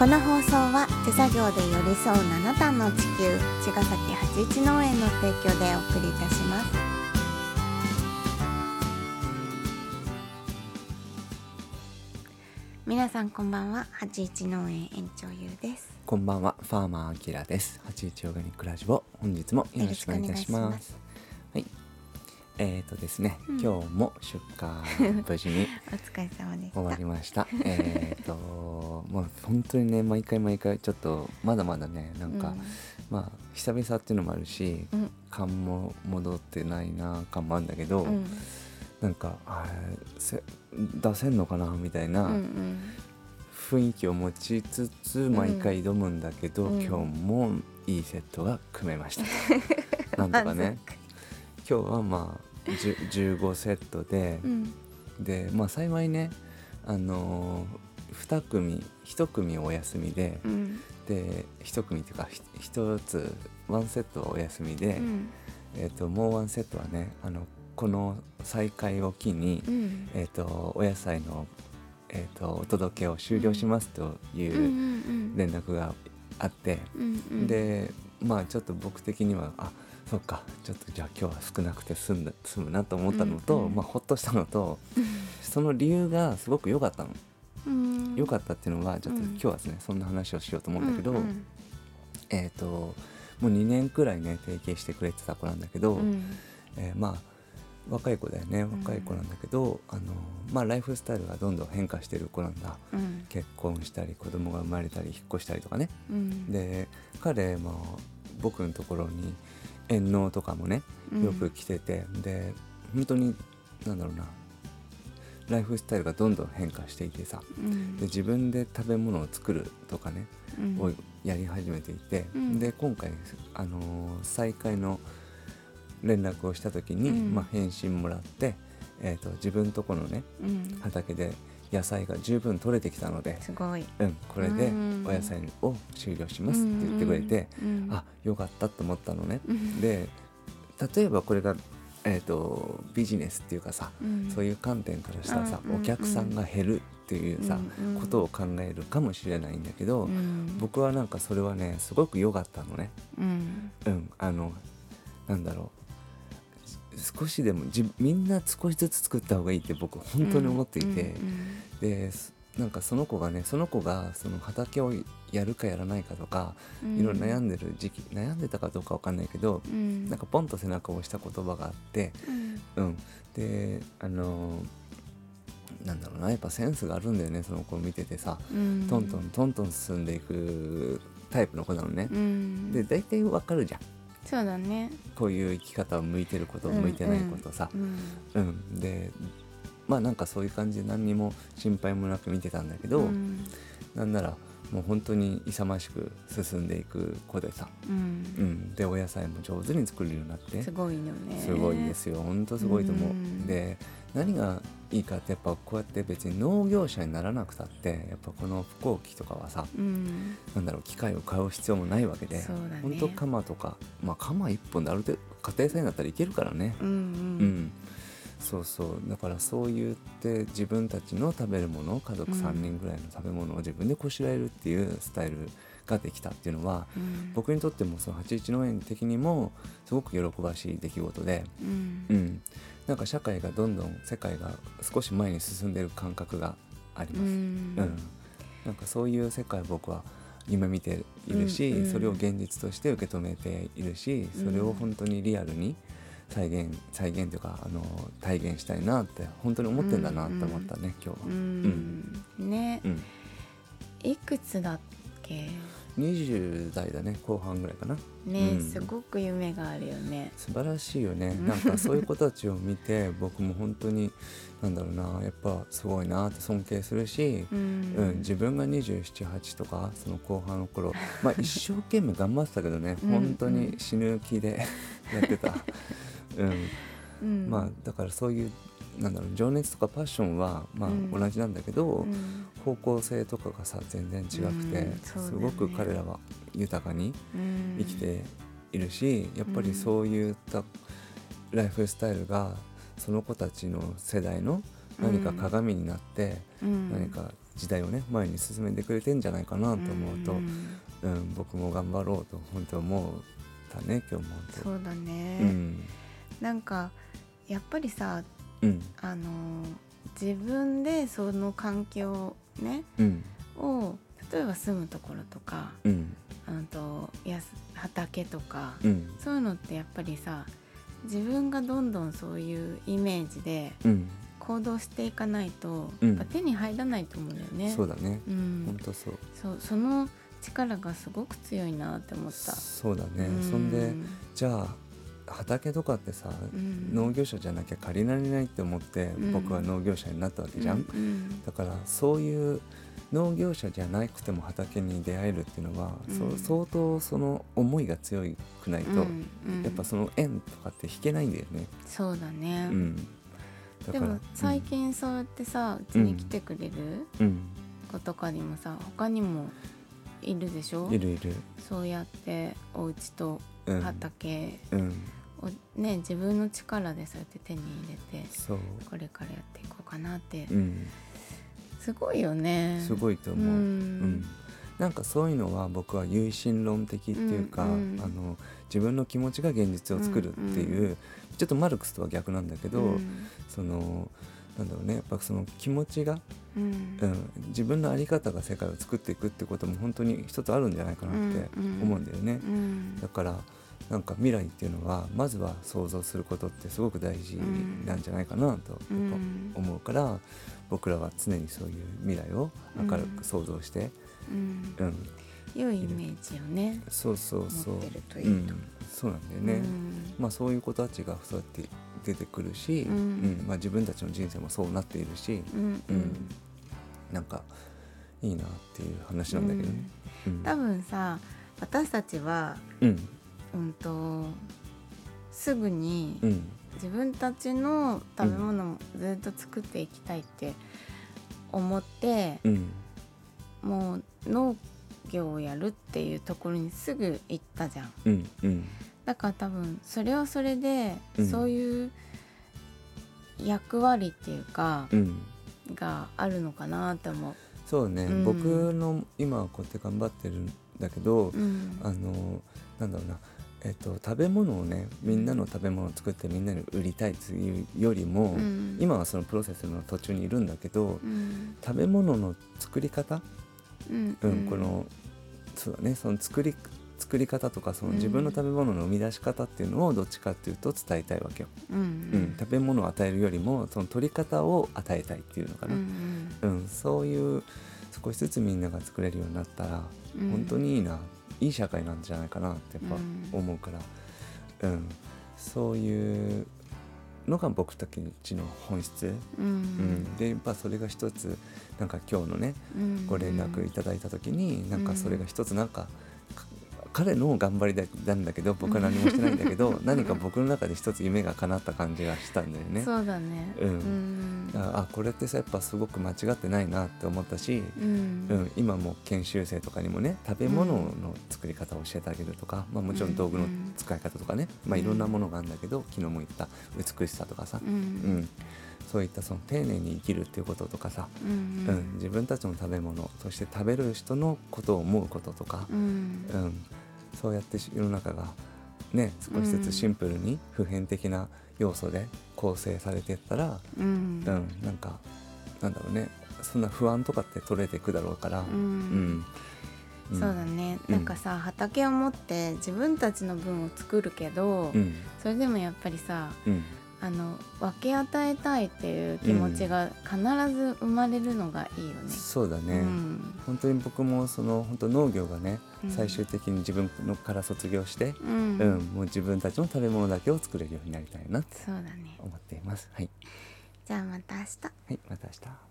この放送は手作業で寄り添う七段の地球茅ヶ崎八一農園の提供でお送りいたします皆さんこんばんは八一農園園長ゆうですこんばんは、ファーマーアキラです。八一オーガニックラジオ、本日もよろしくお願いします。はい。えーとですね、うん。今日も出荷無事に お疲れ様で終わりました。えーと、もう本当にね、毎回毎回ちょっとまだまだね、なんか、まあ久々っていうのもあるし、うん。うん感も戻ってないな感もあるんだけど、うん。なんかあーせ出せんのかなみたいな。うんうん。雰囲気を持ちつつ毎回挑むんだけど、うん。今日もいいセットが組めました。なんとかね。今日はまあ10 15セットで。う、ん。でまあ幸いねあのー、2組1組お休みで、うん。で1組っていうか1つ1セットはお休みで、うん。えー、ともう1セットはねあのこの再開を機に、うん。えー、とお野菜の、えー、とお届けを終了しますという、連絡があって、でまあちょっと僕的にはあそっかちょっとじゃあ今日は少なくて済んだ済むなと思ったのと、うんうん。まあほっとしたのとその理由がすごく良かったの。うん。良かったっていうのはちょっとうん。今日はですねそんな話をしようと思うんだけど、うんえっ、ともう2年くらいね提携してくれてた子なんだけど、うん。えーまあ若い子だよね若い子なんだけど、あのまあライフスタイルがどんどん変化してる子なんだ。うん。結婚したり子供が生まれたり引っ越したりとかね。うん。で彼も僕のところに遠納とかもねよく来てて、で本当になんだろうなライフスタイルがどんどん変化していてさうんで自分で食べ物を作るとかね、うんをやり始めていて、うんで今回、あのー再開の連絡をした時に、まあ、返信もらって、えー、と自分とこのねうん畑で野菜が十分取れてきたので、すごい。うん、これでうん。お野菜を終了しますって言ってくれて、うんあよかったと思ったのね。うん。で例えばこれが、えー、とビジネスっていうかさ、うん。そういう観点からしたらさ、うんうん。お客さんが減るっていうさ、うんうん。ことを考えるかもしれないんだけど、うん。僕はなんかそれはねすごく良かったのね。うん。うん、あのなんだろう少しでもじみんな少しずつ作った方がいいって僕本当に思っていて、ですなんかその子がねその子がその畑をやるかやらないかとか、いろいろ悩んでる時期悩んでたかどうかわかんないけど、うん。なんかポンと背中を押した言葉があって、うん。うん、であのなんだろうなやっぱセンスがあるんだよねその子を見ててさ、うん。トントントントン進んでいくタイプの子なのね。うん。で大体わかるじゃんそうだね。こういう生き方を向いてることうん向いてないことさ、うんうん。でまあなんかそういう感じで何にも心配もなく見てたんだけど、うん。なんならもう本当に勇ましく進んでいく子でさ、ううん。ん、でお野菜も上手に作れるようになって。すごいよね。すごいですよ。本当すごいと思う、うん。で何がいいかってやっぱこうやって別に農業者にならなくたってやっぱこの不幸期とかはさうん。なんだろう機械を買う必要もないわけで、そうだね。本当鎌とかまあ鎌一本である程度家庭菜になったらいけるからね、うんううんん、そうそう。だからそう言って自分たちの食べるもの家族うん。3人ぐらいの食べ物を自分でこしらえるっていうスタイルができたっていうのはうん。僕にとってもその81農園的にもすごく喜ばしい出来事で、うん。うん、なんか社会がどんどん世界が少し前に進んでる感覚がありうます。うん。ん。なんかそういう世界を僕は夢見ているし、うんうん。それを現実として受け止めているしそれを本当にリアルに再現再現というかあの体現したいなって本当に思ってんだなって思ったね、今日うは。ん。ね。うん、いくつだっけ？20代だね後半ぐらいかな。ねうん。すごく夢があるよね。素晴らしいよね。う んなんかそういう子たちを見て僕も本当になんだろうなやっぱすごいなって尊敬するし、ううんん自分が278とかその後半の頃 まあ一生懸命頑張ってたけどねうん。本当に死ぬ気でやってた、う んうん。まあだからそういうなんだろう情熱とかパッションはまあうん。同じなんだけど、うん。方向性とかがさ全然違くて、ね。すごく彼らは豊かにうん。生きているし、やっぱりそういったライフスタイルがその子たちの世代の何か鏡になって、うん。何か時代をね前に進めてくれてんじゃないかなと思うと、ん。うん僕も頑張ろうと本当思ったね今日も本そうだ当ね、うんなんかやっぱりさうん。あの自分でその環境ねうん。を例えば住むところとかうん。あとやす畑とか、うん。そういうのってやっぱりさ自分がどんどんそういうイメージでうん。行動していかないと、うん。やっぱ手に入らないと思うんだよね。そうだね。うん。本当そう。そうその力がすごく強いなって思った。そうだね。うそんでじゃあ畑とかってさうん。農業者じゃなきゃ借りられないって思ってうん。僕は農業者になったわけじゃん、うんうん。だからそういう農業者じゃなくても畑に出会えるっていうのは、うん。相当その思いが強くないと、うん。うん。やっぱその縁とかって引けないんだよね。そうだね、うん、だでも最、近そうやってさうちに来てくれる？うん。子とかにもさ他にもいるでしょ？うん、いるいる、そうやってお家とうん。畑うん、をね自分の力でそうやって手に入れてそう、これからやっていこうかなってうん、すごいよね。すごいと思う。ううん。んなんかそういうのは僕は唯心論的っていうか、うんうんあの自分の気持ちが現実を作るっていう、うんうちょっとマルクスとは逆なんだけど、うん。そのなんだろうねやっぱその気持ちがうん。うん、自分の在り方が世界を作っていくってことも本当に一つあるんじゃないかなって思うんだよね、うん。だからなんか未来っていうのはまずは想像することってすごく大事なんじゃないかなと思うから、僕らは常にそういう未来を明るく想像して、うん。うん。良いイメージをねそうそうそう、持ってるといいと。うん、そうなんだよね、まあそういう子たちがそうやって出てくるし、うん。うん。まあ、自分たちの人生もそうなっているし、うんうん。うん。なんかいいなっていう話なんだけどね。うん。多分さ私たちはうんうんとすぐにうん。自分たちの食べ物もずっと作っていきたいって思って、うん。もう農業をやるっていうところにすぐ行ったじゃん。うん。うん。だから多分それはそれで、うん。そういう役割っていうか、うん。があるのかなって思う。そうね、うん。僕の今はこうやって頑張ってるんだけど、うん。あのなんだろうなえっと、食べ物をねみんなの食べ物を作ってみんなに売りたいっていうよりも、うん。今はそのプロセスの途中にいるんだけど、うん。食べ物の作り方、うん。うんこのそうだねその作り作り方とかそのうん。自分の食べ物の生み出し方っていうのをどっちかっていうと伝えたいわけよ。うん。食べ物を与えるよりもその取り方を与えたいっていうのかうな、ん。うんそういう少しずつみんなが作れるようになったら、うん。本当にいいないい社会なんじゃないかなってやっぱうん。思うから、うん。そういうのが僕たちの本質、ううん。んでやっぱそれが一つなんか今日のねうん。ご連絡いただいた時に、なんかそれが一つなんかか彼の頑張りだなんだけど僕は何もしてないんだけど、何か僕の中で一つ夢が叶った感じがしたんだよね。そうだね。うん。うん。ああこれってさやっぱすごく間違ってないなって思ったし、ううんん、今も研修生とかにもね食べ物の作り方を教えてあげるとか、まあ、もちろん道具の使い方とかね、まあ、いろんなものがあるんだけど昨日も言った美しさとかさ、ううん。んそういったその丁寧に生きるっていうこととかさ、ううんん。自分たちの食べ物そして食べる人のことを思うこととか、うん。うんそうやって世の中がね少しずつシンプルに普遍的な要素で構成されていったら、うん。うん、なんかなんだろうね。そんな不安とかって取れていくだろうから、ううん。ん。そうだね。うん。なんかさ畑を持って自分たちの分を作るけどうん。それでもやっぱりさうんあの分け与えたいっていう気持ちが必ず生まれるのがいいよね。そうだね、うん。本当に僕もその本当農業がね、うん。最終的に自分のから卒業して、うん。うんもう自分たちの食べ物だけを作れるようになりたいなってそうだね。思っています。はい、じゃあまた明日。はい、また明日